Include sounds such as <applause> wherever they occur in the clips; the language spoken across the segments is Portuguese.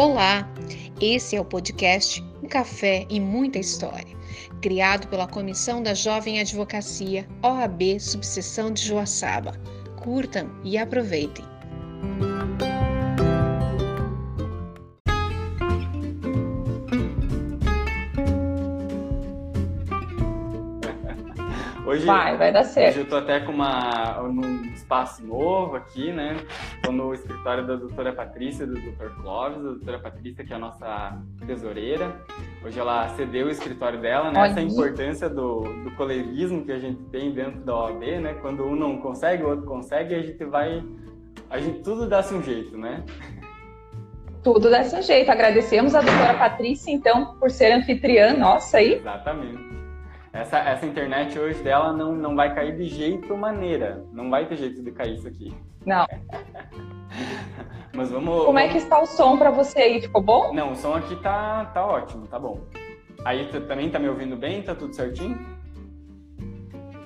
Olá, esse é o podcast Um Café e Muita História, criado pela Comissão da Jovem Advocacia OAB Subseção de Joaçaba. Curtam e aproveitem. Hoje, vai, vai dar certo. Hoje eu tô até com uma, num espaço novo aqui, né? Tô no escritório da doutora Patrícia, do doutor Clóvis, a doutora Patrícia, que é a nossa tesoureira. Hoje ela cedeu o escritório dela, né? Essa importância do, do coleguismo que a gente tem dentro da OAB, né? Quando um não consegue, o outro consegue, a gente vai... A gente tudo dá-se um jeito, né? Tudo dá-se um jeito. Agradecemos a doutora Patrícia, então, por ser anfitriã nossa aí. Exatamente. Essa, essa internet hoje dela não, não vai cair de jeito maneira. Não vai ter jeito de cair isso aqui. Não. <laughs> Mas vamos. Como vamos... é que está o som para você aí? Ficou bom? Não, o som aqui tá, tá ótimo, tá bom. Aí tu também tá me ouvindo bem? Tá tudo certinho?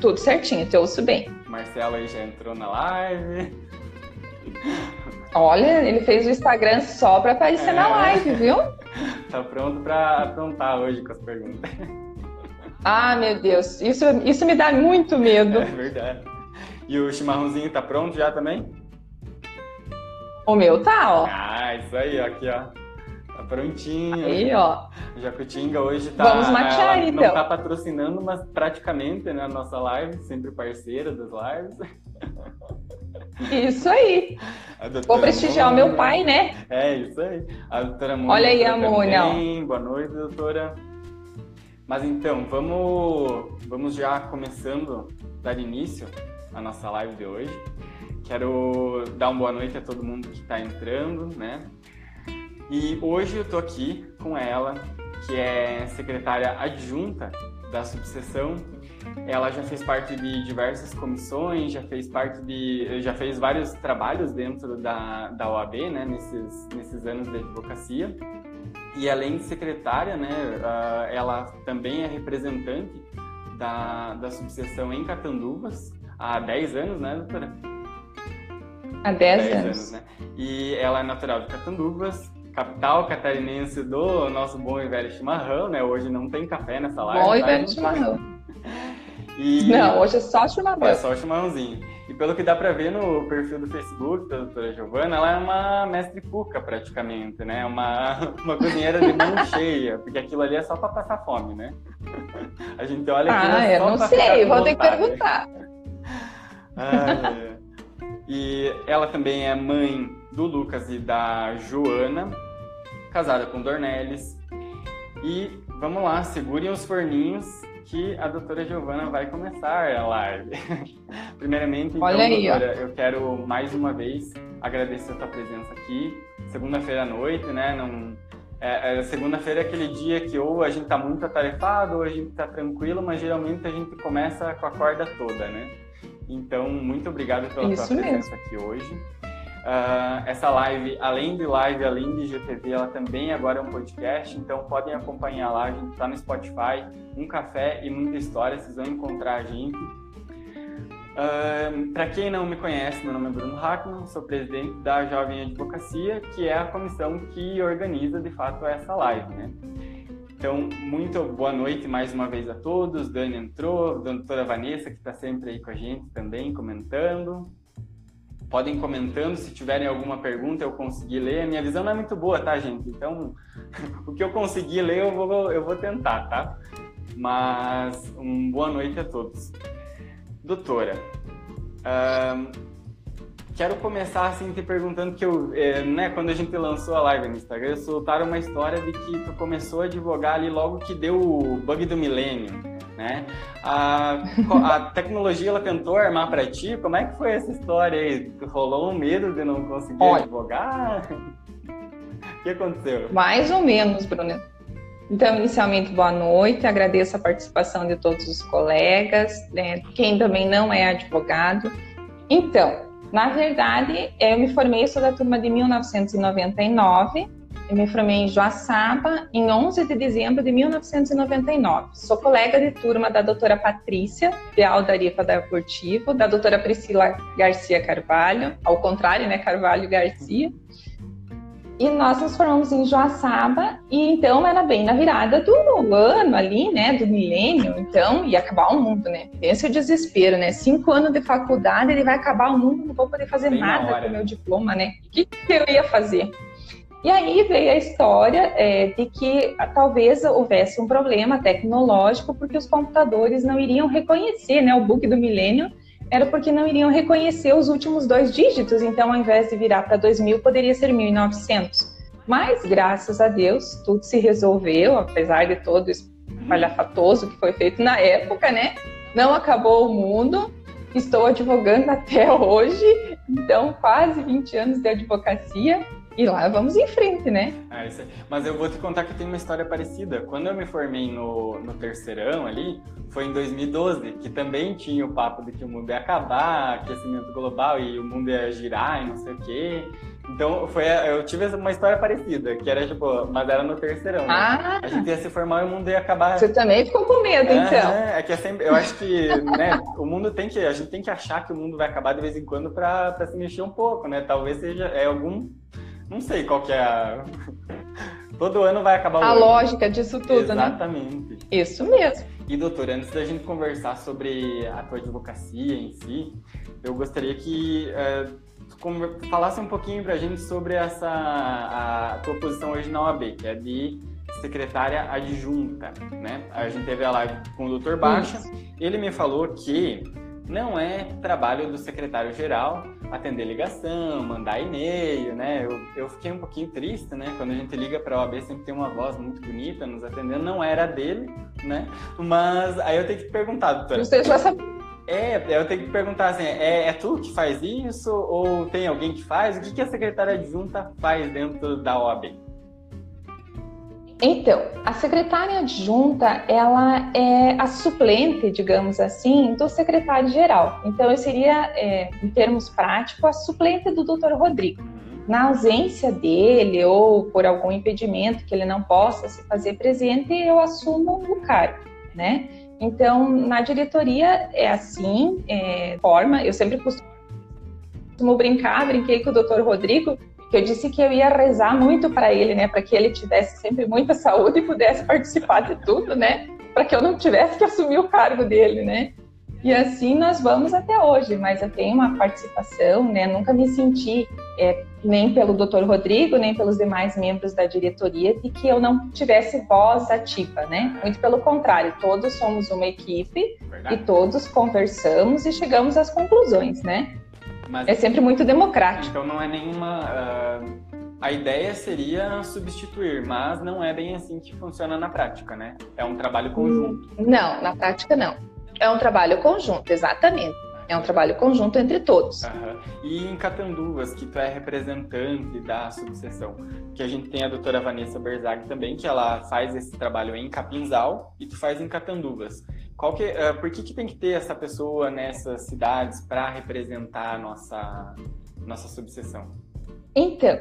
Tudo certinho, te ouço bem. Marcelo aí já entrou na live. <laughs> Olha, ele fez o Instagram só para aparecer é... na live, viu? <laughs> tá pronto para aprontar hoje com as perguntas. Ah, meu Deus, isso, isso me dá muito medo. É verdade. E o chimarrãozinho tá pronto já também? O meu tá, ó. Ah, isso aí, ó, aqui, ó. Tá prontinho. Aí, ó. Jacutinga hoje tá. Vamos matear, ela então. Não tá patrocinando, mas praticamente, né, a nossa live, sempre parceira das lives. Isso aí. Vou prestigiar o meu pai, né? É, isso aí. A doutora Mônica. Olha aí, amor. Boa noite, doutora. Mas então, vamos, vamos já começando, dar início à nossa live de hoje. Quero dar uma boa noite a todo mundo que está entrando, né? E hoje eu estou aqui com ela, que é secretária adjunta da subseção. Ela já fez parte de diversas comissões, já fez parte de, já fez vários trabalhos dentro da, da OAB, né? Nesses, nesses anos de advocacia. E além de secretária, né, ela também é representante da, da subseção em Catanduvas há 10 anos, né, doutora? Há 10, anos. anos né? E ela é natural de Catanduvas, capital catarinense do nosso bom e velho chimarrão, né? Hoje não tem café nessa live. Bom e velho chimarrão. <laughs> <laughs> E... Não, hoje é só chimarrão. É só chimarrãozinho. E pelo que dá para ver no perfil do Facebook da doutora Giovana, ela é uma mestre cuca praticamente, né? Uma, <laughs> uma cozinheira de mão <laughs> cheia, porque aquilo ali é só para passar fome, né? <laughs> A gente olha aquilo Ah, é eu não sei, vou ter que perguntar. Ah, é. E ela também é mãe do Lucas e da Joana, casada com Dornelles. E vamos lá, segurem os forninhos que a doutora Giovana vai começar a live. <laughs> Primeiramente, então, Olha aí, doutora, ó. eu quero mais uma vez agradecer a sua presença aqui. Segunda-feira à noite, né? Não, é, é, segunda-feira é aquele dia que ou a gente tá muito atarefado ou a gente tá tranquilo, mas geralmente a gente começa com a corda toda, né? Então, muito obrigado pela Isso sua mesmo. presença aqui hoje. Uh, essa live, além de live, além de GTV, ela também agora é um podcast, então podem acompanhar lá, a gente está no Spotify, um café e muita história, vocês vão encontrar a gente. Uh, Para quem não me conhece, meu nome é Bruno Hackman, sou presidente da Jovem Advocacia, que é a comissão que organiza de fato essa live, né? Então, muito boa noite mais uma vez a todos. Dani entrou, a doutora Vanessa, que está sempre aí com a gente também, comentando podem comentando se tiverem alguma pergunta eu consegui ler. A minha visão não é muito boa, tá, gente? Então, <laughs> o que eu conseguir ler eu vou, eu vou tentar, tá? Mas, uma boa noite a todos. Doutora, quero começar assim te perguntando que eu, é, né, quando a gente lançou a live no Instagram, soltaram uma história de que tu começou a advogar ali logo que deu o bug do milênio, né? A, a tecnologia ela tentou armar para ti? Como é que foi essa história aí? Rolou um medo de não conseguir Olha, advogar? O que aconteceu? Mais ou menos, Bruna. Então, inicialmente, boa noite. Agradeço a participação de todos os colegas, né, quem também não é advogado. Então, na verdade, eu me formei, sou da turma de 1999. Eu me formei em Joaçaba em 11 de dezembro de 1999. Sou colega de turma da doutora Patrícia, de Aldarifa da Portivo, da doutora Priscila Garcia Carvalho, ao contrário, né, Carvalho Garcia. e nós nos formamos em Joaçaba, e então era bem na virada do ano ali, né, do milênio, então ia acabar o mundo, né? Pensa o desespero, né? Cinco anos de faculdade, ele vai acabar o mundo, não vou poder fazer bem nada com o meu diploma, né? O que, que eu ia fazer? E aí veio a história é, de que talvez houvesse um problema tecnológico porque os computadores não iriam reconhecer, né, o bug do milênio era porque não iriam reconhecer os últimos dois dígitos, então ao invés de virar para 2000, poderia ser 1900. Mas, graças a Deus, tudo se resolveu, apesar de todo espalhafatoso que foi feito na época, né? Não acabou o mundo, estou advogando <laughs> até hoje, então quase 20 anos de advocacia, e lá vamos em frente, né? Ah, Mas eu vou te contar que tem uma história parecida. Quando eu me formei no, no terceirão ali, foi em 2012, que também tinha o papo de que o mundo ia acabar, aquecimento global e o mundo ia girar e não sei o quê. Então, foi, eu tive uma história parecida, que era tipo, mas era no terceirão. Né? Ah. A gente ia se formar e o mundo ia acabar. Você também ficou com medo, é, então. É, é que é sempre, eu acho que, né, o mundo tem que, a gente tem que achar que o mundo vai acabar de vez em quando para se mexer um pouco, né? Talvez seja é algum não sei qual que é a. <laughs> Todo ano vai acabar o A ano. lógica disso tudo, Exatamente. né? Exatamente. Isso mesmo. E, doutora, antes da gente conversar sobre a tua advocacia em si, eu gostaria que uh, falasse um pouquinho pra gente sobre essa a tua posição hoje na OAB, que é de secretária adjunta, né? A gente teve a live com o doutor Baixa, Isso. ele me falou que não é trabalho do secretário-geral atender ligação, mandar e-mail, né? Eu, eu fiquei um pouquinho triste, né? Quando a gente liga para a OAB sempre tem uma voz muito bonita nos atendendo, não era dele, né? Mas aí eu tenho que perguntar, doutora. Você já sabe. É, eu tenho que perguntar assim, é, é tu que faz isso ou tem alguém que faz? O que, que a secretária adjunta faz dentro da OAB? Então, a secretária adjunta, ela é a suplente, digamos assim, do secretário-geral. Então, eu seria, é, em termos práticos, a suplente do doutor Rodrigo. Na ausência dele ou por algum impedimento que ele não possa se fazer presente, eu assumo o cargo, né? Então, na diretoria é assim, é, forma, eu sempre costumo brincar, brinquei com o doutor Rodrigo, que eu disse que eu ia rezar muito para ele, né, para que ele tivesse sempre muita saúde e pudesse participar de tudo, né, para que eu não tivesse que assumir o cargo dele, né. E assim nós vamos até hoje, mas eu tenho uma participação, né, nunca me senti é, nem pelo Dr. Rodrigo, nem pelos demais membros da diretoria de que eu não tivesse voz ativa, né? Muito pelo contrário, todos somos uma equipe Verdade. e todos conversamos e chegamos às conclusões, né? Mas, é sempre muito democrático. Então não é nenhuma. Uh, a ideia seria substituir, mas não é bem assim que funciona na prática, né? É um trabalho conjunto. Não, na prática não. É um trabalho conjunto, exatamente. É um trabalho conjunto entre todos. Uhum. E em Catanduvas, que tu é representante da subseção, que a gente tem a doutora Vanessa Berzag também, que ela faz esse trabalho em Capinzal e tu faz em Catanduvas. Qual que, uh, por que, que tem que ter essa pessoa nessas cidades para representar a nossa, nossa subseção? Então,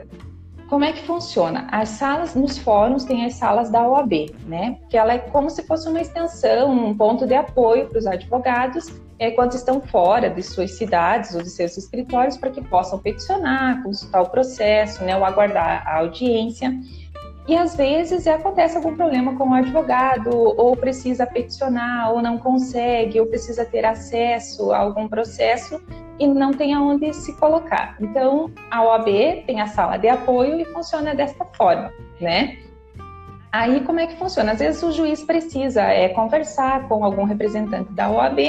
como é que funciona? As salas nos fóruns têm as salas da OAB, né? Que ela é como se fosse uma extensão, um ponto de apoio para os advogados é, quando estão fora de suas cidades ou de seus escritórios para que possam peticionar, consultar o processo, né? Ou aguardar a audiência. E às vezes acontece algum problema com o advogado, ou precisa peticionar, ou não consegue, ou precisa ter acesso a algum processo e não tem aonde se colocar. Então, a OAB tem a sala de apoio e funciona desta forma, né? Aí, como é que funciona? Às vezes o juiz precisa é, conversar com algum representante da OAB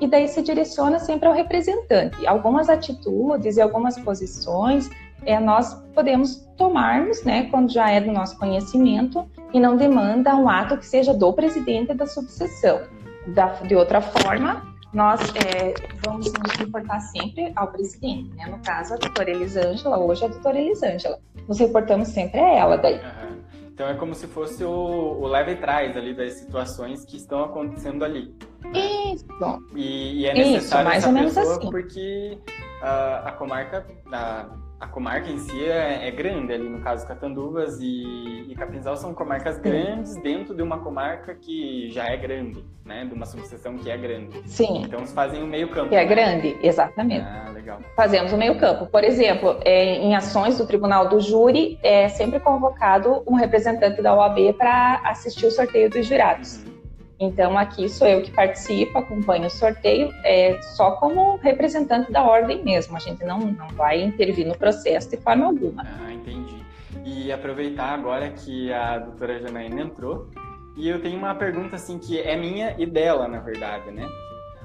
e daí se direciona sempre ao representante. Algumas atitudes e algumas posições é, nós podemos tomarmos, né, quando já é do nosso conhecimento e não demanda um ato que seja do presidente da subseção. Da, de outra forma, nós é, vamos nos reportar sempre ao presidente, né? No caso, a doutora Elisângela, hoje a doutora Elisângela. Nos reportamos sempre a ela daí. Uhum. Então é como se fosse o, o leve e trás ali das situações que estão acontecendo ali. Isso. E, e é necessário Isso, mais ou menos assim. porque a, a comarca, a, a comarca em si é, é, grande, ali no caso Catanduvas e, e Capinzal são comarcas grandes dentro de uma comarca que já é grande, né? De uma subseção que é grande. Sim. Então eles fazem o meio campo. Que é grande, exatamente. Ah, legal. Fazemos o meio campo. Por exemplo, é, em ações do Tribunal do Júri, é sempre convocado um representante da OAB para assistir o sorteio dos jurados. Uhum. Então, aqui sou eu que participo, acompanho o sorteio, é, só como representante da ordem mesmo. A gente não, não vai intervir no processo de forma alguma. Ah, entendi. E aproveitar agora que a doutora Janaína entrou, e eu tenho uma pergunta assim que é minha e dela, na verdade, né?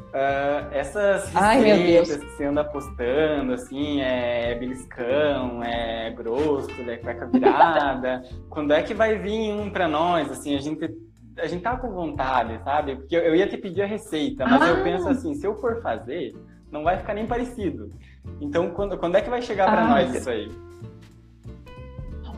Uh, essas receitas que você anda postando, assim, é beliscão, é grosso, é cueca virada, <laughs> quando é que vai vir um para nós, assim, a gente a gente tá com vontade, sabe? Porque eu, ia te pedir a receita, mas ah. eu penso assim, se eu for fazer, não vai ficar nem parecido. Então, quando, quando é que vai chegar para ah, nós isso aí?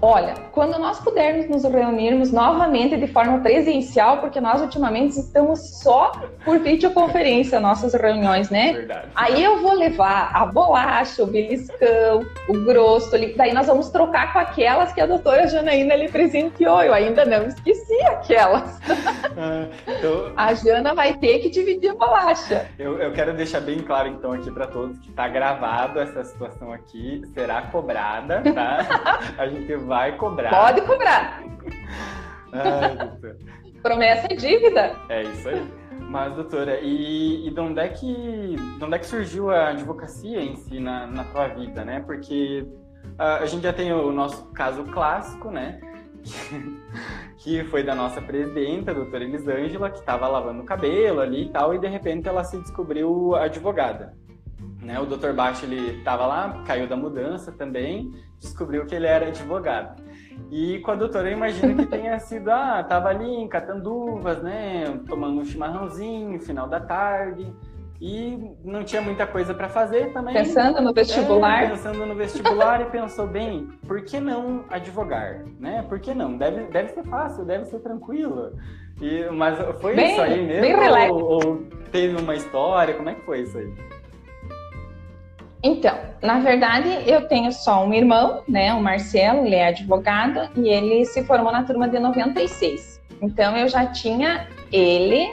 Olha, quando nós pudermos nos reunirmos novamente de forma presencial, porque nós ultimamente estamos só por videoconferência nossas reuniões, né? Verdade. Aí eu vou levar a bolacha, o beliscão, o grosso, daí nós vamos trocar com aquelas que a doutora Janaína lhe presenteou. Eu ainda não esqueci aquelas. <laughs> Ah, então... A Jana vai ter que dividir a bolacha. Eu, eu quero deixar bem claro então aqui para todos que está gravado essa situação aqui, será cobrada, tá? <laughs> a gente vai vai cobrar. Pode cobrar. <laughs> Ai, Promessa é dívida. É isso aí. Mas, doutora, e, e de, onde é que, de onde é que surgiu a advocacia em si na, na tua vida, né? Porque a, a gente já tem o nosso caso clássico, né? <laughs> que foi da nossa presidenta, a doutora Elisângela, que estava lavando o cabelo ali e tal, e de repente ela se descobriu advogada. Né? O Dr. Baixo ele estava lá, caiu da mudança também, descobriu que ele era advogado. E com a doutora eu imagino que tenha <laughs> sido, ah, tava ali em Catanduvas, né, tomando um chimarrãozinho, final da tarde, e não tinha muita coisa para fazer também. Pensando no vestibular. É, pensando no vestibular e pensou bem, por que não advogar, né? Por que não? Deve, deve ser fácil, deve ser tranquilo. E, mas foi bem, isso aí mesmo? Bem ou, ou teve uma história? Como é que foi isso aí? Então, na verdade, eu tenho só um irmão, né, o Marcelo, ele é advogado e ele se formou na turma de 96. Então, eu já tinha ele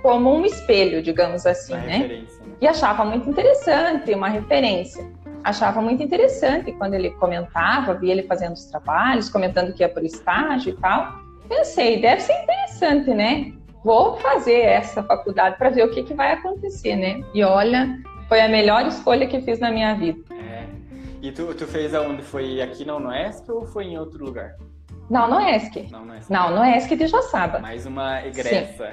como um espelho, digamos assim, né? né? E achava muito interessante, uma referência. Achava muito interessante quando ele comentava, via ele fazendo os trabalhos, comentando que ia para o estágio e tal. Pensei, deve ser interessante, né? Vou fazer essa faculdade para ver o que, que vai acontecer, né? E olha, foi a melhor escolha que fiz na minha vida. É. E tu, tu fez aonde? Foi aqui na UNESC ou foi em outro lugar? Não, no ESC. Não, no ESC. Não, no ESC de Joaçaba. Mais uma egressa.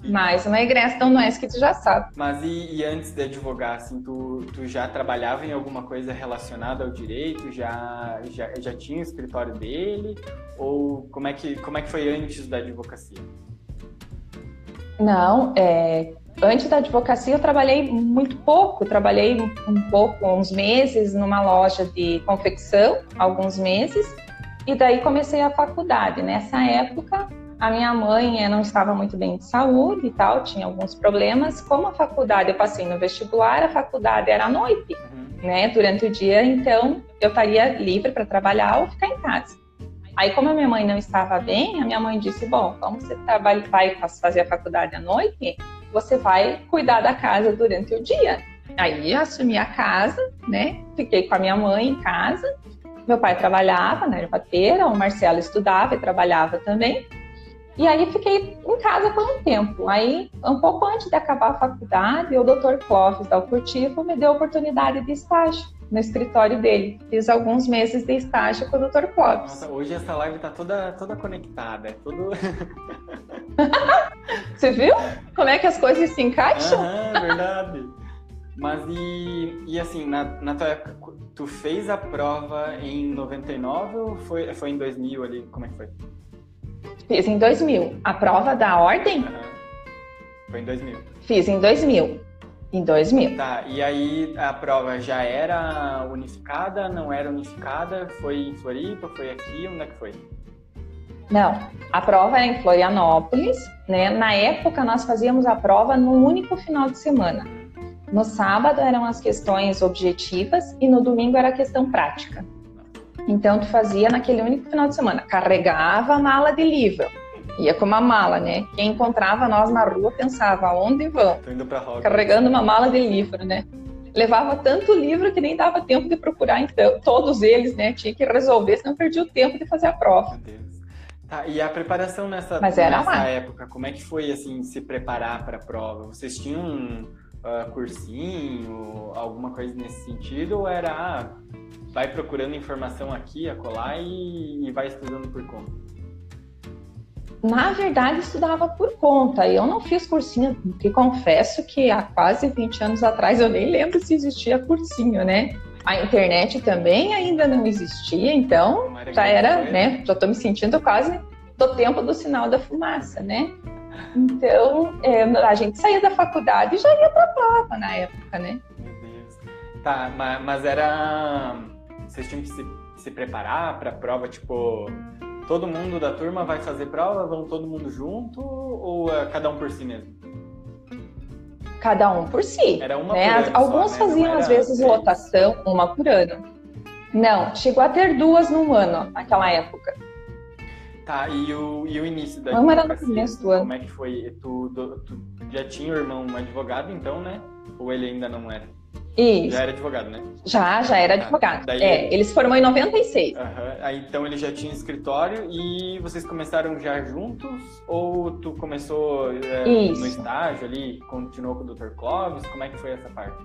E... Mais uma egressa, então no ESC de Joaçaba. Mas e, e, antes de advogar, assim, tu, tu já trabalhava em alguma coisa relacionada ao direito? Já, já, já tinha o escritório dele? Ou como é que, como é que foi antes da advocacia? Não, é, Antes da advocacia, eu trabalhei muito pouco. Trabalhei um pouco, uns meses, numa loja de confecção, alguns meses, e daí comecei a faculdade. Nessa época, a minha mãe eh, não estava muito bem de saúde e tal, tinha alguns problemas. Como a faculdade, eu passei no vestibular, a faculdade era à noite, uhum. né? Durante o dia, então eu estaria livre para trabalhar ou ficar em casa. Aí, como a minha mãe não estava bem, a minha mãe disse: Bom, como você trabalha, vai fazer a faculdade à noite, você vai cuidar da casa durante o dia. Aí, assumi a casa, né? Fiquei com a minha mãe em casa. Meu pai trabalhava na ervateira, o Marcelo estudava e trabalhava também. E aí fiquei em casa por um tempo. Aí, um pouco antes de acabar a faculdade, o Dr. Clóvis da Alcurtivo me deu a oportunidade de estágio no escritório dele. Fiz alguns meses de estágio com o Dr. Clóvis. Nossa, hoje essa live tá toda, toda conectada, é tudo... <laughs> Você viu como é que as coisas se encaixam? Aham, verdade. Mas e, e assim, na, na tua época, tu fez a prova em 99 ou foi, foi em 2000 ali? Como é que foi? Fiz em 2000. A prova da ordem? Uhum. Foi em 2000. Fiz em 2000. Em 2000. Tá, e aí a prova já era unificada, não era unificada? Foi em Floripa, foi aqui, onde é que foi? Não, a prova era em Florianópolis, né? Na época nós fazíamos a prova no único final de semana. No sábado eram as questões objetivas e no domingo era a questão prática. Então tu fazia naquele único final de semana, carregava a mala de livro, ia com uma mala, né? Quem encontrava nós na rua pensava, aonde vão? Tô indo pra. Carregando uma mala de livro, né? Levava tanto livro que nem dava tempo de procurar então, todos eles, né? Tinha que resolver, senão perdia o tempo de fazer a prova. Meu Deus. Tá, e a preparação nessa, nessa época, como é que foi assim se preparar para a prova? Vocês tinham um ah, cursinho, alguma coisa nesse sentido, ou era ah, vai procurando informação aqui, acolá e, e vai estudando por conta? Na verdade, estudava por conta. Eu não fiz cursinho, porque confesso que há quase 20 anos atrás eu nem lembro se existia cursinho, né? A internet também ainda não existia, então já era, né? Já estou me sentindo quase do tempo do sinal da fumaça, né? Então, é, a gente saía da faculdade e já ia para a prova na época, né? Meu Deus. Tá, ma- mas, era. Vocês tinham que se, se preparar para a prova, tipo, todo mundo da turma vai fazer prova, vão todo mundo junto, ou é cada um por si mesmo? Cada um por si. Era uma né? por ano só, Alguns né? Não faziam, era às vezes, lotação, uma por ano. Não, chegou a ter duas num ano, naquela época. Tá, e o, e o início da Vamos era no começo do ano. Como é que foi? Tu, do- tu já tinha o irmão um advogado, então, né? Ou ele ainda não era? Isso. Já era advogado, né? Já, já era Tá. advogado. Daí- É, ele se formou em 96. Aham. Aí, então ele já tinha escritório e vocês começaram já juntos? Ou tu começou é, no estágio ali, continuou com o Dr. Clóvis? Como é que foi essa parte?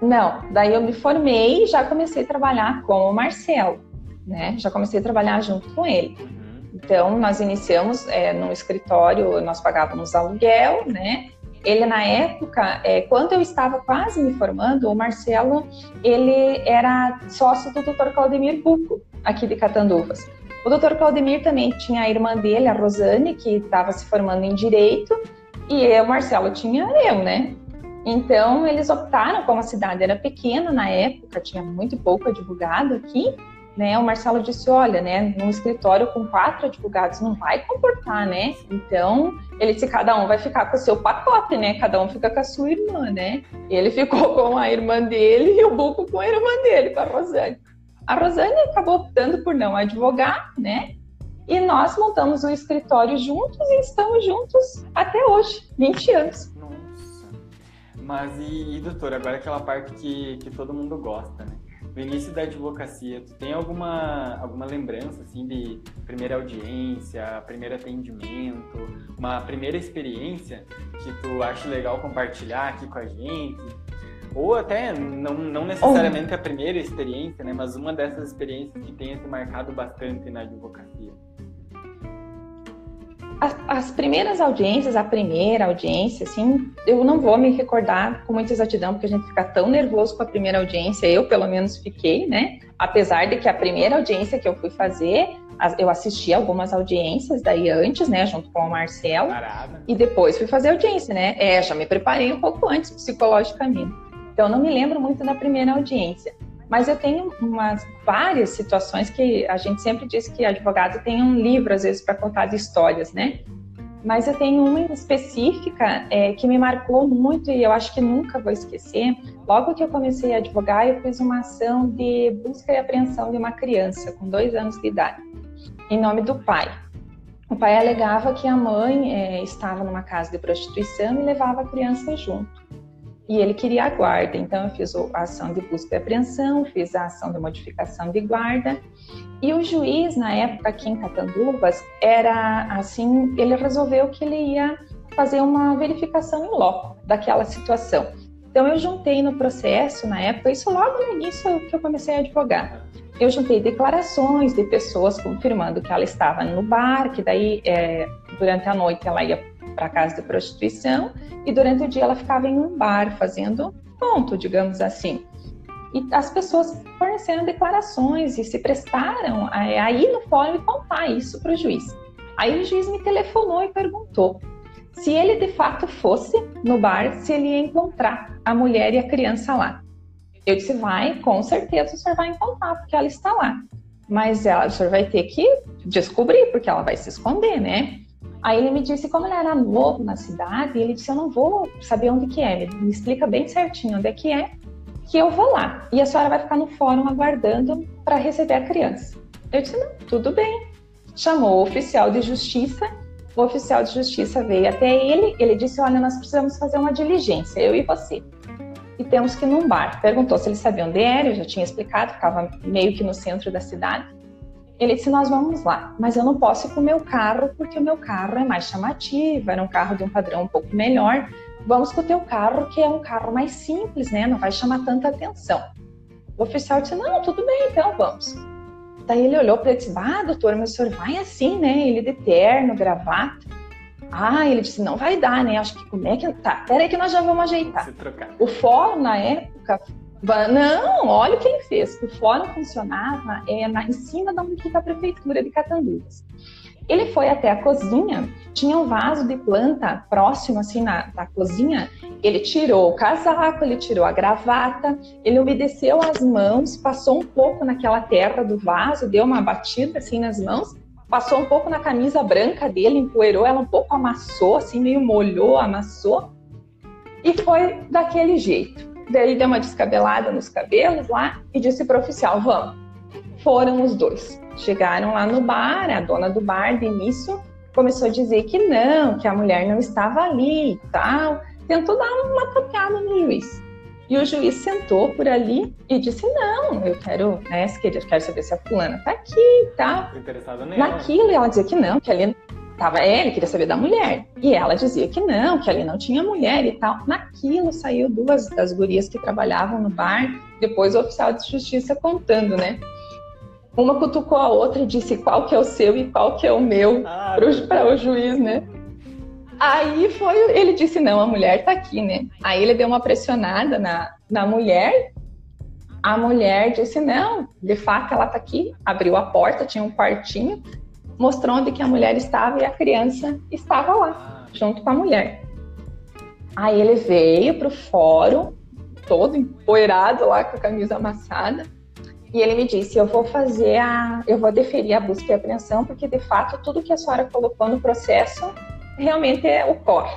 Não, daí eu me formei e já comecei a trabalhar com o Marcelo, né? Já comecei a trabalhar junto com ele. Uhum. Então, nós iniciamos é, no escritório, nós pagávamos aluguel, né? Ele, na época, é, quando eu estava quase me formando, o Marcelo, ele era sócio do Dr. Claudemir Buco, aqui de Catanduvas. O Dr. Claudemir também tinha a irmã dele, a Rosane, que estava se formando em Direito, e eu, o Marcelo tinha eu, né? Então, eles optaram, como a cidade era pequena na época, tinha muito pouco advogado aqui, né? O Marcelo disse, olha, né, num escritório com quatro advogados não vai comportar, né? Então, ele disse, cada um vai ficar com o seu pacote, né? Cada um fica com a sua irmã, né? E ele ficou <laughs> com a irmã dele e o Buco com a irmã dele, com a Rosane. A Rosane acabou optando por não advogar, né? E nós montamos um escritório juntos e estamos juntos até hoje, 20 anos. Nossa. Mas e, e doutor, agora aquela parte que, que todo mundo gosta, né? No início da advocacia, tu tem alguma, alguma lembrança, assim, de primeira audiência, primeiro atendimento, uma primeira experiência que tu acha legal compartilhar aqui com a gente? Ou até, não, não necessariamente a primeira experiência, né? Mas uma dessas experiências que tenha te marcado bastante na advocacia. As, as primeiras audiências, a primeira audiência, assim, eu não vou me recordar com muita exatidão, porque a gente fica tão nervoso com a primeira audiência, eu pelo menos fiquei, né? Apesar de que a primeira audiência que eu fui fazer, eu assisti algumas audiências daí antes, né, junto com o Marcelo, Parada. e depois fui fazer audiência, né? É, já me preparei um pouco antes psicologicamente. Então, não me lembro muito da primeira audiência. Mas eu tenho umas várias situações que a gente sempre diz que advogado tem um livro, às vezes, para contar de histórias, né? Mas eu tenho uma específica é, que me marcou muito e eu acho que nunca vou esquecer. Logo que eu comecei a advogar, eu fiz uma ação de busca e apreensão de uma criança com dois anos de idade, em nome do pai. O pai alegava que a mãe é, estava numa casa de prostituição e levava a criança junto. E ele queria a guarda, então eu fiz a ação de busca e apreensão, fiz a ação de modificação de guarda. E o juiz, na época aqui em Catanduvas, era assim: ele resolveu que ele ia fazer uma verificação em loco daquela situação. Então eu juntei no processo, na época, isso logo no início que eu comecei a advogar. Eu juntei declarações de pessoas confirmando que ela estava no bar, que daí é, durante a noite ela ia para casa de prostituição e durante o dia ela ficava em um bar fazendo ponto, digamos assim. E as pessoas forneceram declarações e se prestaram a, a ir no fórum e contar isso para o juiz. Aí o juiz me telefonou e perguntou se ele de fato fosse no bar, se ele ia encontrar a mulher e a criança lá. Eu disse, vai, com certeza o senhor vai encontrar, porque ela está lá. Mas ela, o senhor vai ter que descobrir, porque ela vai se esconder, né? Aí ele me disse, como ele era novo na cidade, ele disse, eu não vou saber onde que é, me explica bem certinho onde é que é, que eu vou lá. E a senhora vai ficar no fórum aguardando para receber a criança. Eu disse, não, tudo bem. Chamou o oficial de justiça, o oficial de justiça veio até ele, ele disse, olha, nós precisamos fazer uma diligência, eu e você. E temos que ir num bar. Perguntou se ele sabia onde era, eu já tinha explicado, ficava meio que no centro da cidade. Ele disse: Nós vamos lá, mas eu não posso ir com o meu carro, porque o meu carro é mais chamativo, era um carro de um padrão um pouco melhor. Vamos com o teu carro, que é um carro mais simples, né? Não vai chamar tanta atenção. O oficial disse: Não, tudo bem, então vamos. Daí ele olhou para ele e disse: Ah, doutor, mas o senhor vai assim, né? Ele de terno, gravata. Ah, ele disse: Não vai dar, né? Acho que como é que. Tá, peraí que nós já vamos ajeitar. O fórum, na época, não, olha o que ele fez. O fórum funcionava é, na, cima da antiga prefeitura de Catanduvas. Ele foi até a cozinha, tinha um vaso de planta próximo assim na, na cozinha. Ele tirou o casaco, ele tirou a gravata, ele umedeceu as mãos, passou um pouco naquela terra do vaso, deu uma batida assim nas mãos, passou um pouco na camisa branca dele, empoeirou ela um pouco, amassou, assim meio molhou, amassou e foi daquele jeito. Daí deu uma descabelada nos cabelos lá e disse para o oficial: vamos. Foram os dois. Chegaram lá no bar, a dona do bar, de início, começou a dizer que não, que a mulher não estava ali e tal. Tentou dar uma topada no juiz. E o juiz sentou por ali e disse: Não, eu quero, né, eu quero saber se a fulana tá aqui e tal. Naquilo, e ela dizia que não, que ali Tava ele, queria saber da mulher. E ela dizia que não, que ali não tinha mulher e tal. Naquilo saiu duas das gurias que trabalhavam no bar, depois o oficial de justiça contando, né? Uma cutucou a outra e disse qual que é o seu e qual que é o meu ah, para o juiz, né? Aí foi, ele disse não, a mulher tá aqui, né? Aí ele deu uma pressionada na, na mulher. A mulher disse não, de fato ela tá aqui. Abriu a porta, tinha um quartinho mostrou onde que a mulher estava e a criança estava lá, junto com a mulher. Aí ele veio para o fórum, todo empoeirado lá com a camisa amassada, e ele me disse: Eu vou fazer a. Eu vou deferir a busca e apreensão, porque de fato tudo que a senhora colocou no processo realmente é, ocorre.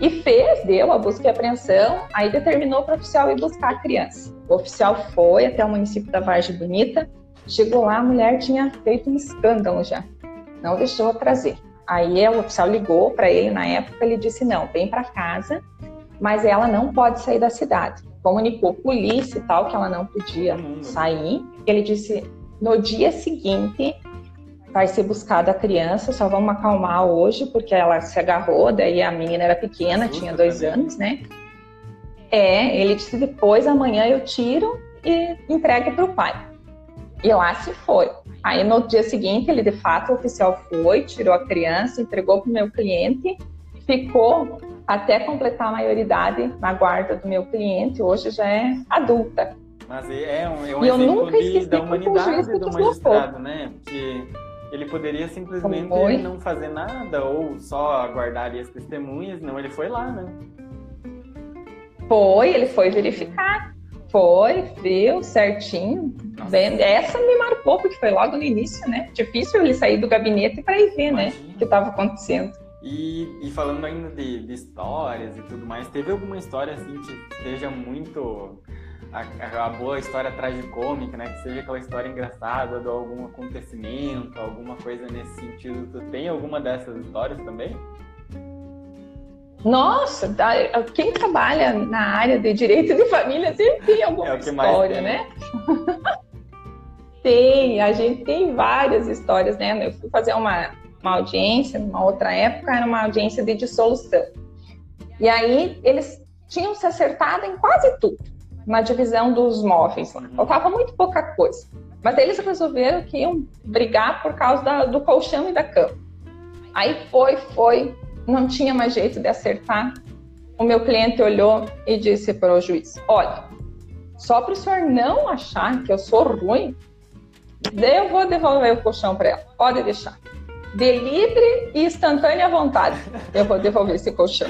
E fez, deu a busca e apreensão, aí determinou para o oficial ir buscar a criança. O oficial foi até o município da Vargem Bonita, chegou lá, a mulher tinha feito um escândalo já não deixou trazer. Aí o oficial ligou para ele na época, ele disse não, vem para casa, mas ela não pode sair da cidade. Comunicou polícia e tal que ela não podia sair. Ele disse no dia seguinte vai ser buscada a criança, só vamos acalmar hoje porque ela se agarrou, daí a menina era pequena, tinha dois anos, né? É, ele disse depois amanhã eu tiro e entregue para o pai. E lá se foi. Aí no dia seguinte, ele de fato, o oficial foi, tirou a criança, entregou para o meu cliente, ficou até completar a maioridade na guarda do meu cliente, hoje já é adulta. Mas é, é um, é um e exemplo de, da humanidade do magistrado, né? Porque ele poderia simplesmente não fazer nada ou só aguardar ali as testemunhas, não, ele foi lá, né? Foi, ele foi verificar. Foi, viu, certinho. Bem, essa me marcou, porque foi logo no início, né? Difícil ele sair do gabinete para ir ver, né? O que estava acontecendo. E, e, falando ainda de, de, histórias e tudo mais, teve alguma história assim que seja muito a, a, boa história tragicômica, né? Que seja aquela história engraçada de algum acontecimento, alguma coisa nesse sentido. Tu tem alguma dessas histórias também? Nossa, quem trabalha na área de direito de família sempre tem alguma é história, né? <laughs> tem, a gente tem várias histórias, né? Eu fui fazer uma, uma audiência, numa outra época, era uma audiência de dissolução. E aí eles tinham se acertado em quase tudo, na divisão dos móveis lá. Uhum. Faltava muito pouca coisa. Mas eles resolveram que iam brigar por causa da, do colchão e da cama. Aí foi, foi, não tinha mais jeito de acertar. O meu cliente olhou e disse para o juiz: Olha, só para o senhor não achar que eu sou ruim, eu vou devolver o colchão para ela. Pode deixar. De livre e instantânea vontade, eu vou devolver esse colchão.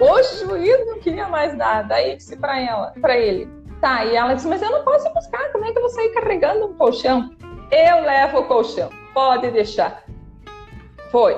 O juiz não queria mais dar. Daí disse para ela, para ele, tá. E ela disse: Mas eu não posso buscar. Como é que eu vou sair carregando um colchão? Eu levo o colchão. Pode deixar. Foi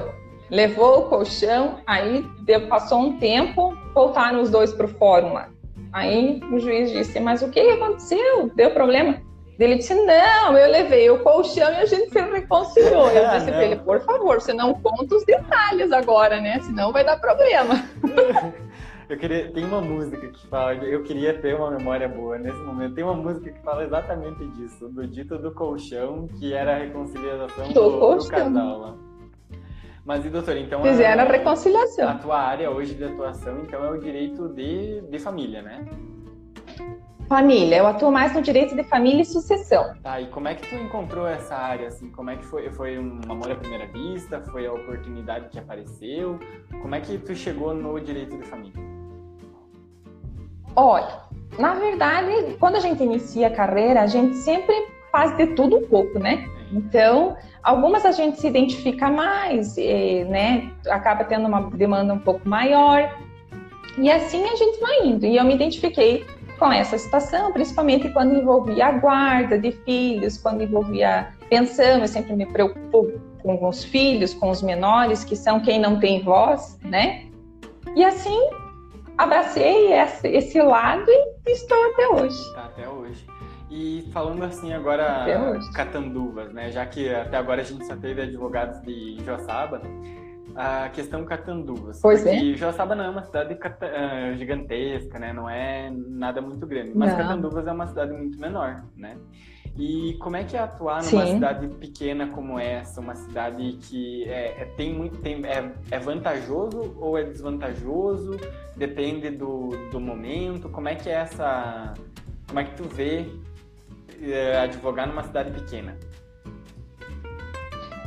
levou o colchão, aí passou um tempo, voltaram os dois para o fórum lá. Aí o juiz disse, mas o que aconteceu? Deu problema? Ele disse, não, eu levei o colchão e a gente se reconciliou. Eu <laughs> disse para ele, por favor, você não conta os detalhes agora, né? Senão vai dar problema. <laughs> Eu queria, tem uma música que fala, eu queria ter uma memória boa nesse momento. Tem uma música que fala exatamente disso, do dito do colchão, que era a reconciliação do, do, do casal lá. Mas e doutor, então fizeram a, a reconciliação. A tua área hoje de atuação, então é o direito de, de família, né? Família, eu atuo mais no direito de família e sucessão. Tá, e como é que tu encontrou essa área, assim, como é que foi? Foi um amor à primeira vista? Foi a oportunidade que apareceu? Como é que tu chegou no direito de família? Olha, na verdade, quando a gente inicia a carreira, a gente sempre faz de tudo um pouco, né? Então, algumas a gente se identifica mais, né? Acaba tendo uma demanda um pouco maior. E assim a gente vai indo. E eu me identifiquei com essa situação, principalmente quando envolvia a guarda de filhos, quando envolvia pensão, eu sempre me preocupo com os filhos, com os menores, que são quem não tem voz, né? E assim, abracei esse, lado e estou até hoje. Tá, até hoje. E falando assim agora, catanduvas, né? Já que até agora a gente só teve advogados de Joaçaba, a questão Catanduvas. Pois porque é. Joaçaba não é uma cidade uh, gigantesca, né? Não é nada muito grande. Mas não. Catanduvas é uma cidade muito menor, né? E como é que é atuar numa Sim. cidade pequena como essa, uma cidade que é, é tem muito tem, é, é, vantajoso ou é desvantajoso? Depende do, do momento. Como é que é essa? Como é que tu vê advogar numa cidade pequena?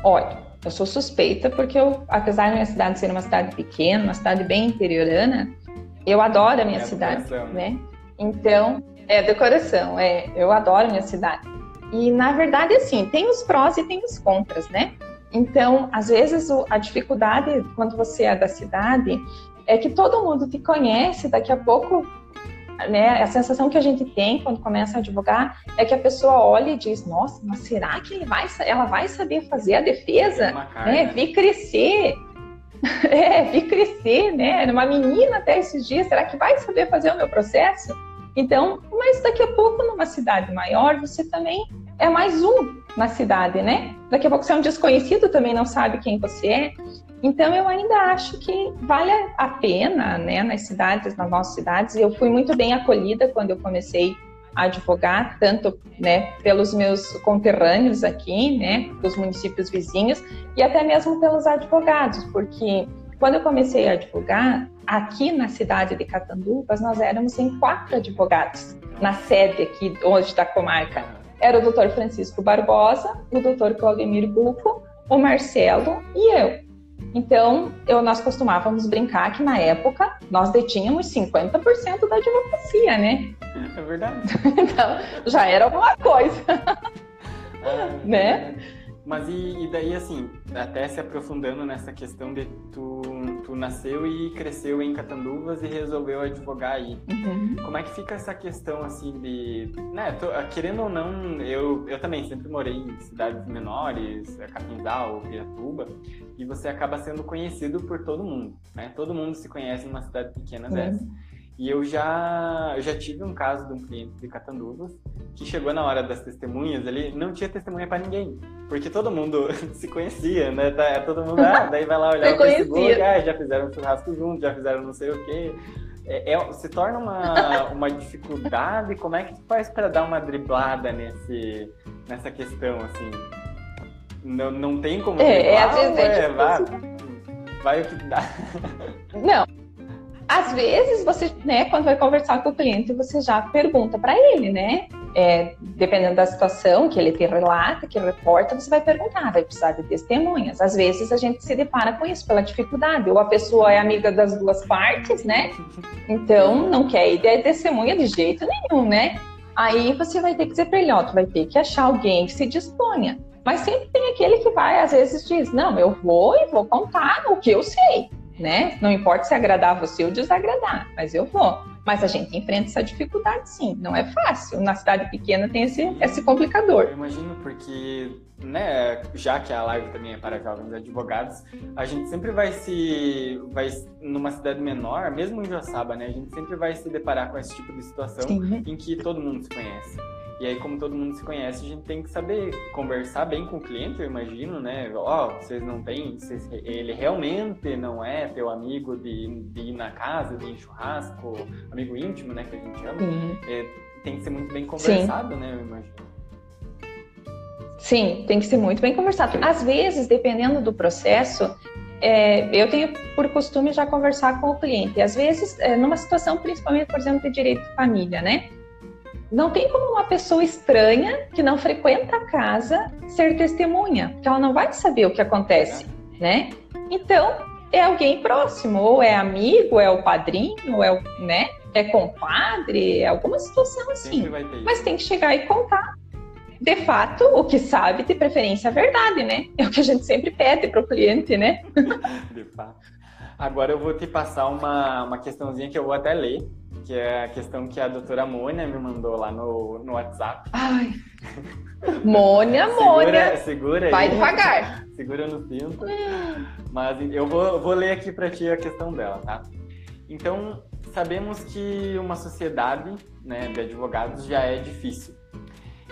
Olha, eu sou suspeita porque eu, apesar da minha cidade ser uma cidade pequena, uma cidade bem interiorana, eu adoro a minha é cidade, a né? Então, é decoração, é, eu adoro a minha cidade. E na verdade, assim, tem os prós e tem os contras, né? Então, às vezes a dificuldade quando você é da cidade é que todo mundo te conhece, daqui a pouco né, a sensação que a gente tem quando começa a advogar é que a pessoa olha e diz, nossa, mas será que ele vai, ela vai saber fazer a defesa? É, vi crescer. <laughs> É, vi crescer, né? Era uma menina até esses dias, será que vai saber fazer o meu processo? Então, mas daqui a pouco, numa cidade maior, você também é mais um na cidade, né? Daqui a pouco você é um desconhecido, também não sabe quem você é. Então eu ainda acho que vale a pena, né, nas cidades, nas nossas cidades. Eu fui muito bem acolhida quando eu comecei a advogar, tanto, né, pelos meus conterrâneos aqui, né, dos municípios vizinhos e até mesmo pelos advogados, porque quando eu comecei a advogar aqui na cidade de Catanduvas, nós éramos em quatro advogados na sede aqui hoje da comarca. Era o doutor Francisco Barbosa, o doutor Claudemir Buco, o Marcelo e eu. Então, eu, nós costumávamos brincar que na época nós detínhamos 50% da advocacia, né? É verdade. <laughs> então, já era alguma coisa. <laughs> Ah, né? Mas e, e, daí, assim, até se aprofundando nessa questão de tu, tu nasceu e cresceu em Catanduvas e resolveu advogar aí. Uhum. Como é que fica essa questão, assim, de... Né, tô, querendo ou não, eu, eu também sempre morei em cidades menores, Capinzal, Piratuba, e você acaba sendo conhecido por todo mundo, né? Todo mundo se conhece numa cidade pequena uhum. dessa. E eu já, eu já tive um caso de um cliente de Catanduvas que chegou na hora das testemunhas, ele não tinha testemunha para ninguém, porque todo mundo <laughs> se conhecia, né? Tá, é todo mundo, ah, daí vai lá olhar o Facebook, ah, já fizeram um churrasco junto, já fizeram não sei o quê. É, é, se torna uma, <laughs> uma dificuldade, como é que tu faz para dar uma driblada nesse, nessa questão, assim? Não, não tem como é, driblar, é, às vezes é, é vai, vai o que dá. Não, às vezes você, né, quando vai conversar com o cliente, você já pergunta para ele, né? É, dependendo da situação que ele te relata, que reporta, você vai perguntar, vai precisar de testemunhas. Às vezes a gente se depara com isso pela dificuldade, ou a pessoa é amiga das duas partes, né? Então não quer ir de testemunha de jeito nenhum, né? Aí você vai ter que dizer para ele, ó, tu vai ter que achar alguém que se disponha. Mas sempre tem aquele que vai, às vezes diz, não, eu vou e vou contar o que eu sei né? Não importa se agradar você ou desagradar, mas eu vou. Mas a gente enfrenta essa dificuldade, sim. Não é fácil. Na cidade pequena tem esse, esse complicador. Eu imagino porque, né, já que a live também é para jovens advogados, a gente sempre vai se, vai numa cidade menor, mesmo em Joaçaba, né, a gente sempre vai se deparar com esse tipo de situação sim. Em que todo mundo se conhece. E aí, como todo mundo se conhece, a gente tem que saber conversar bem com o cliente, eu imagino, né? Ó, oh, vocês não têm, vocês, ele realmente não é teu amigo de, de ir na casa, de ir em churrasco, amigo íntimo, né, que a gente chama. É, tem que ser muito bem conversado, Sim. né, eu imagino. Sim, tem que ser muito bem conversado. Às vezes, dependendo do processo, é, eu tenho por costume já conversar com o cliente. Às vezes, é, numa situação, principalmente, por exemplo, de direito de família, né? Não tem como uma pessoa estranha que não frequenta a casa ser testemunha, porque ela não vai saber o que acontece, né? Então, é alguém próximo, ou é amigo, é o padrinho, ou é o, né? É compadre, é alguma situação assim. Mas tem que chegar e contar. De fato, o que sabe, de preferência, a verdade, né? É o que a gente sempre pede para o cliente, né? <laughs> De fato. Agora eu vou te passar uma, uma questãozinha que eu vou até ler, que é a questão que a doutora Mônia me mandou lá no, no WhatsApp. Ai. <laughs> Mônia, Mônia. Segura aí. Vai devagar. Segura no cinto. Mas eu vou, vou ler aqui para ti a questão dela, tá? Então, sabemos que uma sociedade né, de advogados já é difícil.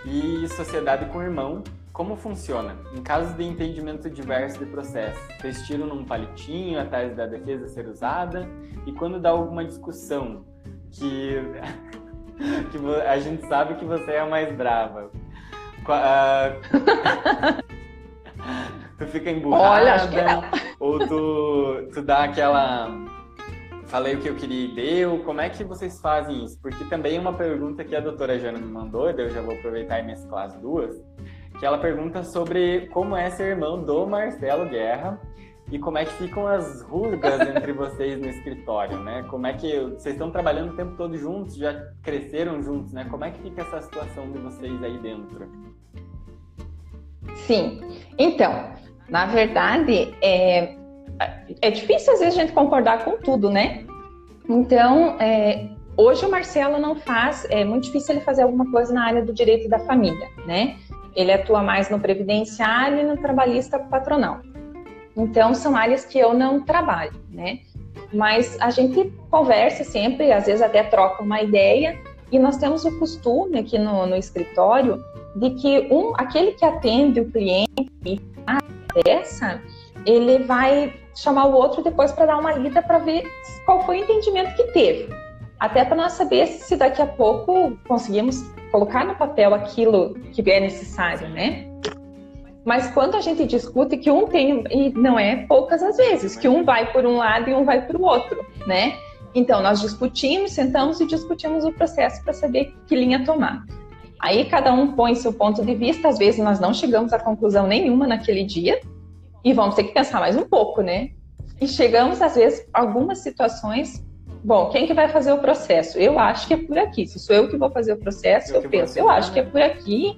E sociedade com irmão, como funciona? Em casos de entendimento diverso de processo, vocês tiram num palitinho a tese da defesa ser usada? E quando dá alguma discussão, que, <laughs> que a gente sabe que você é a mais brava. Uh, <laughs> tu fica emburrada Olha, ou tu, tu dá aquela falei o que eu queria e deu, como é que vocês fazem isso? Porque também é uma pergunta que a doutora Jana me mandou, eu já vou aproveitar e mesclar as duas, que ela pergunta sobre como é ser irmão do Marcelo Guerra e como é que ficam as rugas entre vocês no escritório, né? Como é que vocês estão trabalhando o tempo todo juntos, já cresceram juntos, né? Como é que fica essa situação de vocês aí dentro? Sim. Então, na verdade, é, é difícil às vezes a gente concordar com tudo, né? Então, é, hoje o Marcelo não faz, é muito difícil ele fazer alguma coisa na área do direito da família, né? Ele atua mais no previdenciário e no trabalhista patronal. Então, são áreas que eu não trabalho, né? Mas a gente conversa sempre, às vezes até troca uma ideia, e nós temos o costume aqui no, no escritório de que um, aquele que atende o cliente a peça, ele vai chamar o outro depois para dar uma lida para ver qual foi o entendimento que teve. Até para nós saber se daqui a pouco conseguimos colocar no papel aquilo que é necessário, né? Mas quando a gente discute que um tem, e não é poucas as vezes, que um vai por um lado e um vai para o outro, né? Então, nós discutimos, sentamos e discutimos o processo para saber que linha tomar. Aí cada um põe seu ponto de vista, às vezes nós não chegamos a conclusão nenhuma naquele dia e vamos ter que pensar mais um pouco, né? E chegamos, às vezes, algumas situações. Bom, quem que vai fazer o processo? Eu acho que é por aqui. Se sou eu que vou fazer o processo, eu, eu penso, eu acho que é por aqui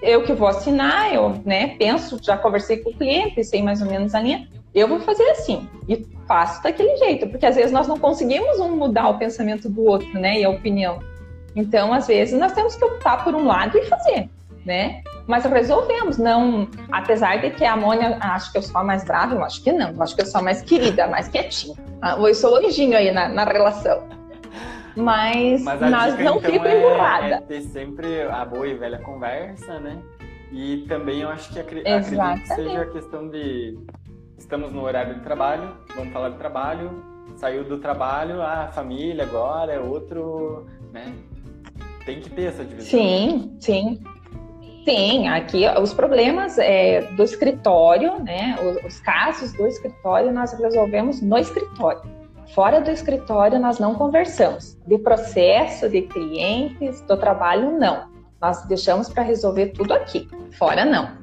eu que vou assinar, eu né, penso, já conversei com o cliente, sei mais ou menos a linha, eu vou fazer assim e faço daquele jeito, porque às vezes nós não conseguimos um mudar o pensamento do outro, né, e a opinião. Então, às vezes nós temos que optar por um lado e fazer, né? Mas resolvemos, não, apesar de que a Mônia acho que eu sou a mais brava, eu acho que não, eu acho que eu sou a mais querida, mais quietinha. Ah, eu sou o anjinho aí na, na relação. Mas, mas nós dica, não então, fica é, é ter sempre a boa e velha conversa, né? E também eu acho que acredito que seja a questão de estamos no horário de trabalho, vamos falar de trabalho, saiu do trabalho, a ah, família agora é outro, né? Tem que ter essa divisão. Sim, sim. Sim, aqui os problemas é, do escritório, né? Os, os casos do escritório nós resolvemos no escritório. Fora do escritório, nós não conversamos. De processo, de clientes, do trabalho, não. Nós deixamos para resolver tudo aqui. Fora, não.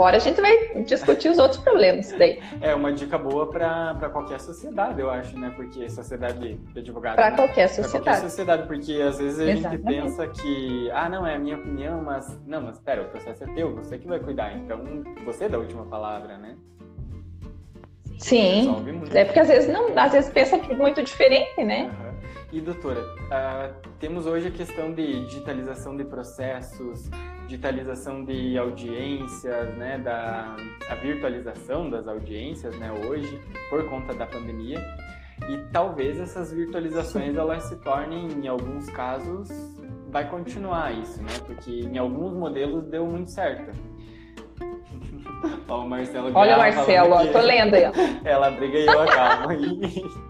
Fora a gente vai discutir os outros problemas daí. É uma dica boa para qualquer sociedade, eu acho, né? Porque sociedade de advogados. Para né? qualquer sociedade. Pra qualquer sociedade, porque às vezes a Exatamente. gente pensa que, ah, não, é a minha opinião, mas. Não, mas espera, o processo é teu, você que vai cuidar. Então, você dá a última palavra, né? Sim. É porque às vezes não, às vezes pensa muito diferente, né? Uhum. E doutora, uh, temos hoje a questão de digitalização de processos, digitalização de audiências, né, da a virtualização das audiências, né, hoje por conta da pandemia. E talvez essas virtualizações elas se tornem, em alguns casos, vai continuar isso, né? Porque em alguns modelos deu muito certo. <laughs> Ó, o Marcelo Olha o Marcelo, ó, tô lendo aí. <laughs> Ela briga e eu acalmo.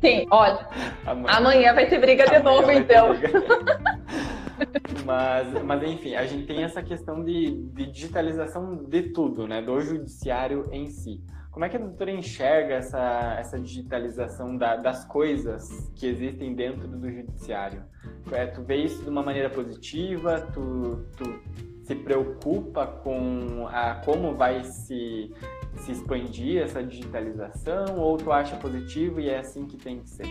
Sim, olha. Amanhã, amanhã vai ter briga de novo, então. <laughs> mas, mas, enfim, a gente tem essa questão de, de digitalização de tudo, né? Do judiciário em si. Como é que a doutora enxerga essa, essa digitalização da, das coisas que existem dentro do judiciário? É, tu vê isso de uma maneira positiva? Tu, tu se preocupa com a, como vai se, se expandir essa digitalização? Ou tu acha positivo e é assim que tem que ser?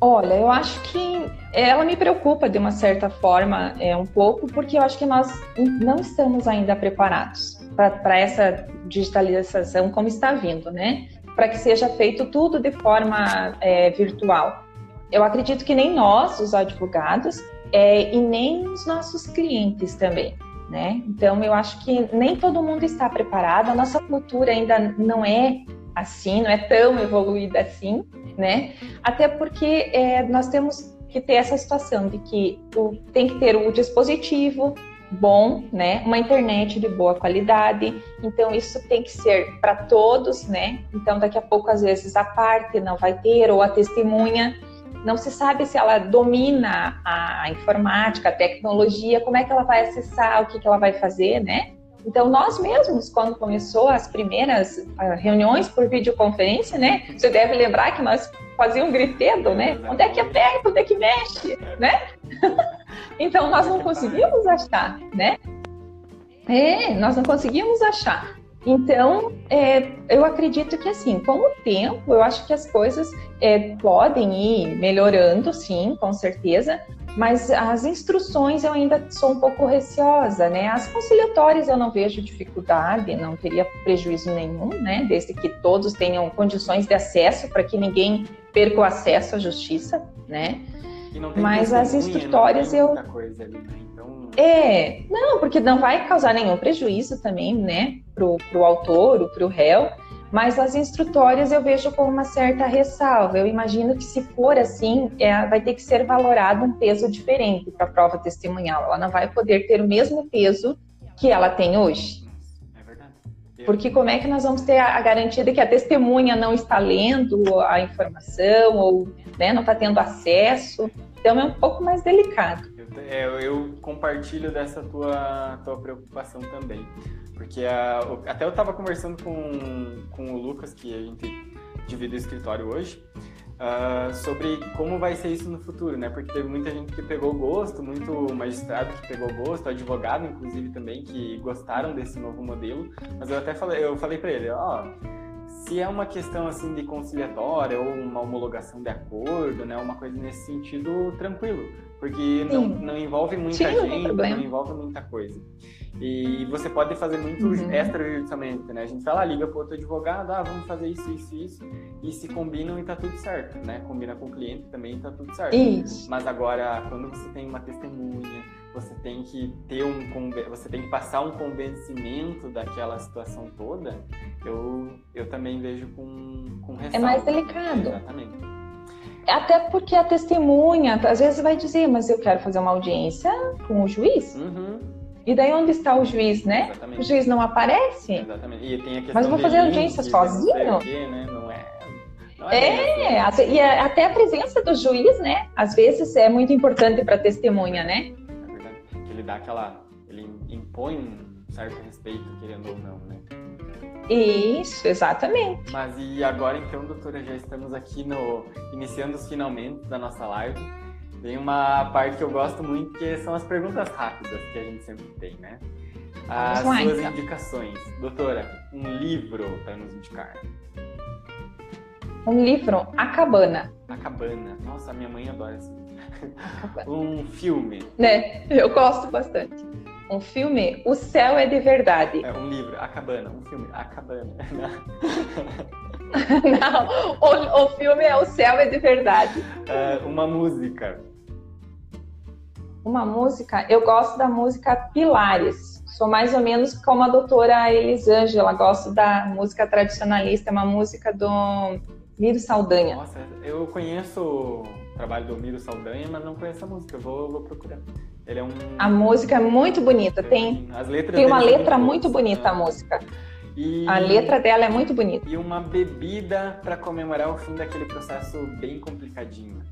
Olha, eu acho que ela me preocupa de uma certa forma, é um pouco, porque eu acho que nós não estamos ainda preparados para essa digitalização como está vindo, né? Para que seja feito tudo de forma é, virtual. Eu acredito que nem nós, os advogados, é, e nem os nossos clientes também, né? Então, eu acho que nem todo mundo está preparado, a nossa cultura ainda não é assim, não é tão evoluída assim, né? Até porque é, nós temos que ter essa situação de que o, tem que ter o dispositivo, bom, né? Uma internet de boa qualidade. Então isso tem que ser para todos, né? Então daqui a pouco às vezes a parte não vai ter ou a testemunha não se sabe se ela domina a informática, a tecnologia, como é que ela vai acessar, o que, que ela vai fazer, né? Então, nós mesmos, quando começou as primeiras uh, reuniões por videoconferência, né? Você deve lembrar que nós fazíamos um gritedo, né? Onde é que aperta, onde é que mexe, né? <laughs> então, nós não conseguimos achar, né? É, nós não conseguimos achar. Então, é, eu acredito que assim, com o tempo, eu acho que as coisas é, podem ir melhorando, sim, com certeza, mas as instruções eu ainda sou um pouco receosa, né? As conciliatórias eu não vejo dificuldade, não teria prejuízo nenhum, né? Desde que todos tenham condições de acesso para que ninguém perca o acesso à justiça, né? Mas as instrutórias eu. Ali, né? É, não, porque não vai causar nenhum prejuízo também, né, pro, pro autor, pro réu. Mas as instrutórias eu vejo com uma certa ressalva. Eu imagino que se for assim, é, vai ter que ser valorado um peso diferente para a prova testemunhal. Ela não vai poder ter o mesmo peso que ela tem hoje. É verdade. Porque como é que nós vamos ter a, garantia de que a testemunha não está lendo a informação ou né, não está tendo acesso? Então é um pouco mais delicado. Eu, é, eu compartilho dessa tua, tua preocupação também. Porque a, até eu estava conversando com, com o Lucas, que a gente divide o escritório hoje, uh, sobre como vai ser isso no futuro, né? Porque teve muita gente que pegou gosto, muito magistrado que pegou gosto, advogado, inclusive, também, que gostaram desse novo modelo. Mas eu até falei, eu falei para ele, ó, se é uma questão assim de conciliatória ou uma homologação de acordo, né, uma coisa nesse sentido, tranquilo, porque não, não envolve muita Sim, gente, não envolve muita coisa. E você pode fazer muito uhum. extrajudicialmente, né? A gente fala, ah, liga para outro advogado, ah, vamos fazer isso, isso, isso, e se combinam e tá tudo certo, né? Combina com o cliente também e tá tudo certo. Isso. Mas agora, quando você tem uma testemunha, você tem que ter um você tem que passar um convencimento daquela situação toda, eu, eu também vejo com, com ressalva. É mais delicado. Exatamente. Até porque a testemunha, às vezes vai dizer, mas eu quero fazer uma audiência com o juiz. Uhum. E daí onde está o juiz, né? Exatamente. O juiz não aparece. Exatamente. E tem a questão Mas vou fazer audiência sozinho? Quê, né? Não é. Não é, é até, e até a presença do juiz, né? Às vezes é muito importante para a testemunha, né? Dá aquela. Ele impõe um certo respeito, querendo ou não, né? Isso, exatamente. Mas e agora então, doutora, já estamos aqui no iniciando os finalmente da nossa live. Tem uma parte que eu gosto muito, que são as perguntas rápidas que a gente sempre tem, né? As lá, suas então. indicações. Doutora, um livro para nos indicar. Um livro, A Cabana. A Cabana. Nossa, minha mãe adora esse livro. <laughs> um filme. Né, eu gosto bastante. Um filme, O Céu é de Verdade. É, um livro, A Cabana. Um filme, A Cabana. <laughs> Não, o, o, filme é O Céu é de Verdade. É, uma música. Uma música, eu gosto da música Pilares. Sou mais ou menos como a doutora Elisângela, gosto da música tradicionalista, é uma música do Miro Saldanha. Nossa, eu conheço trabalho do Miro Saldanha, mas não conheço a música, vou, vou procurar. Ele é um... A música é muito bonita, tem, As letras tem uma letra muito, bonita né? a música. E... A letra dela é muito bonita. E uma bebida para comemorar o fim daquele processo bem complicadinho.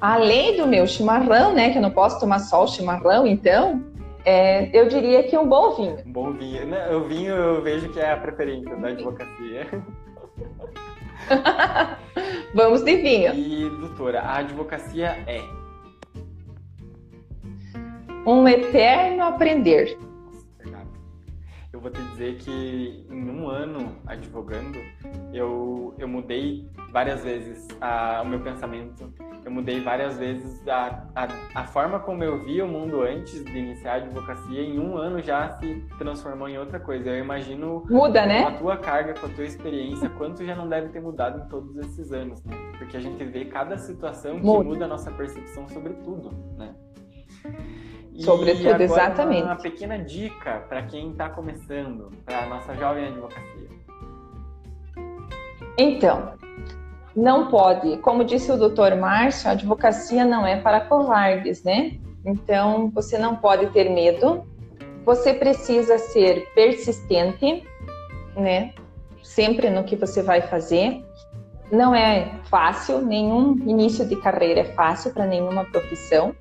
Além do meu chimarrão, né, que eu não posso tomar só o chimarrão, então, é, eu diria que um bom vinho. Um bom vinho. O vinho eu vejo que é a preferência da advocacia. <laughs> <laughs> Vamos de vinho. E, doutora, a advocacia é? Um eterno aprender eu vou te dizer que em um ano advogando, eu, eu mudei várias vezes a, o meu pensamento, eu mudei várias vezes a, a, a forma como eu via o mundo antes de iniciar a advocacia, em um ano já se transformou em outra coisa. Eu imagino Muda, né? com a tua carga, com a tua experiência, quanto já não deve ter mudado em todos esses anos, né? Porque a gente vê cada situação que muda, muda a nossa percepção sobre tudo, né? Sobretudo, exatamente. Uma pequena dica para quem está começando, para a nossa jovem advocacia. Então, não pode, como disse o doutor Márcio, a advocacia não é para covardes, né? Então, você não pode ter medo, você precisa ser persistente, né? Sempre no que você vai fazer. Não é fácil, nenhum início de carreira é fácil para nenhuma profissão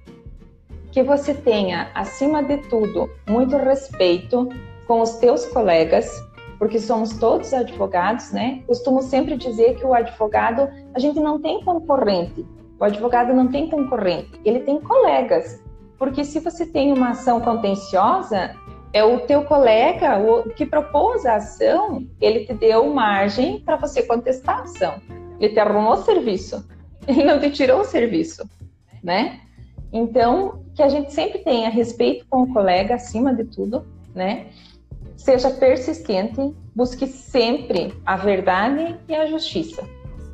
que você tenha, acima de tudo, muito respeito com os teus colegas, porque somos todos advogados, né? Costumo sempre dizer que o advogado, a gente não tem concorrente. O advogado não tem concorrente, ele tem colegas. Porque se você tem uma ação contenciosa, é o teu colega o que propôs a ação, ele te deu margem para você contestar a ação. Ele te arrumou o serviço, <laughs> ele não te tirou o serviço, né? Então, que a gente sempre tenha respeito com o colega acima de tudo, né? Seja persistente, busque sempre a verdade e a justiça.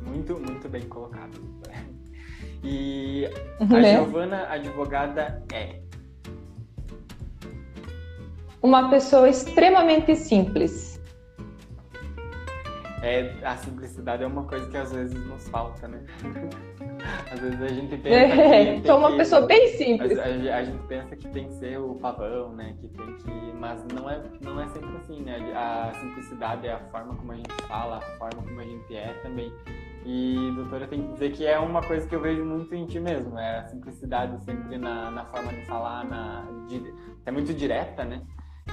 Muito, muito bem colocado. E a né? Giovana, advogada, é? Uma pessoa extremamente simples é, a simplicidade é uma coisa que às vezes nos falta, né? <laughs> às vezes a gente pensa é, que. <laughs> Sou uma que, pessoa bem simples. A, a, a, gente pensa que tem que ser o pavão, né? Que tem que. Mas não é, não é sempre assim, né? A simplicidade é a forma como a gente fala, a forma como a gente é também. E, doutora, tem que dizer que é uma coisa que eu vejo muito em ti mesmo, é a simplicidade sempre na, na forma de falar, na, de, é muito direta, né?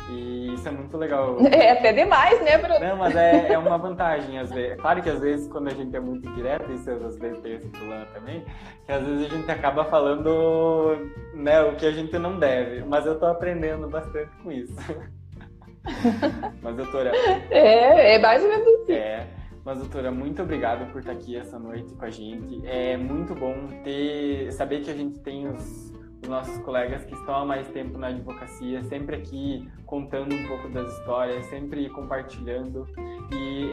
E isso é muito legal. <laughs> É até demais, né, Bruno? Não, mas é, é uma vantagem, às vezes. Claro que às vezes, quando a gente é muito direto, isso às vezes tem esse problema também, que às vezes a gente acaba falando né, o que a gente não deve. Mas eu tô aprendendo bastante com isso. <laughs> mas, doutora. É, é mais ou menos assim. É. Mas, doutora, muito obrigado por estar aqui essa noite com a gente. É muito bom ter saber que a gente tem os os nossos colegas que estão há mais tempo na advocacia, sempre aqui contando um pouco das histórias, sempre compartilhando. E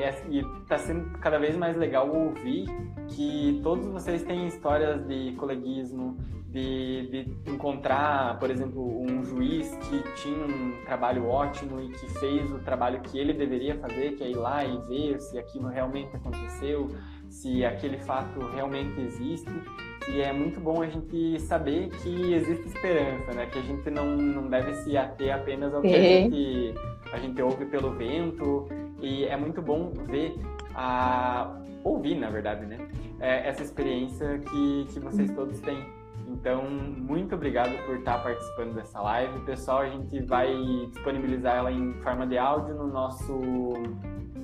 está sendo cada vez mais legal ouvir que todos vocês têm histórias de coleguismo, de, de, encontrar, por exemplo, um juiz que tinha um trabalho ótimo e que fez o trabalho que ele deveria fazer, que é ir lá e ver se aquilo realmente aconteceu, se aquele fato realmente existe. E é muito bom a gente saber que existe esperança, né? Que a gente não, não deve se ater apenas ao que a gente, a gente ouve pelo vento. E é muito bom ver a ouvir, na verdade, né? É, essa experiência que, que vocês todos têm. Então, muito obrigado por estar participando dessa live. Pessoal, a gente vai disponibilizar ela em forma de áudio no nosso,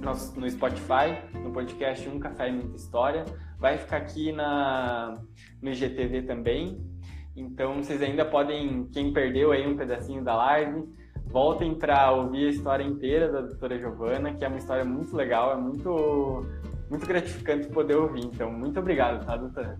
nosso no Spotify, no podcast Um Café e Muita História. Vai ficar aqui na, no IGTV também. Então, vocês ainda podem, quem perdeu aí um pedacinho da live, voltem para ouvir a história inteira da doutora Giovana, que é uma história muito legal, é muito, muito gratificante poder ouvir. Então, muito obrigado, tá, doutora?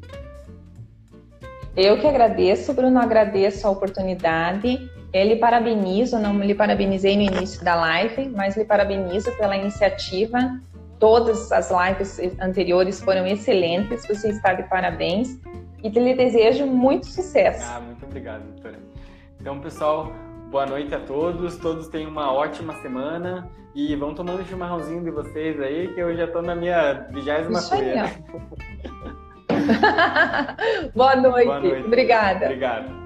Eu que agradeço, Bruno, agradeço a oportunidade ele lhe parabenizo, não lhe parabenizei no início da live, mas lhe parabenizo pela iniciativa. Todas as lives anteriores foram excelentes, você está de parabéns e lhe desejo muito sucesso. Ah, muito obrigado, doutora. Então, pessoal, boa noite a todos. Todos tenham uma ótima semana e vão tomando o chimarrãozinho de vocês aí, que eu já estou na minha vigésima colher. <laughs> <laughs> Boa noite. Boa noite. Obrigada. Obrigado.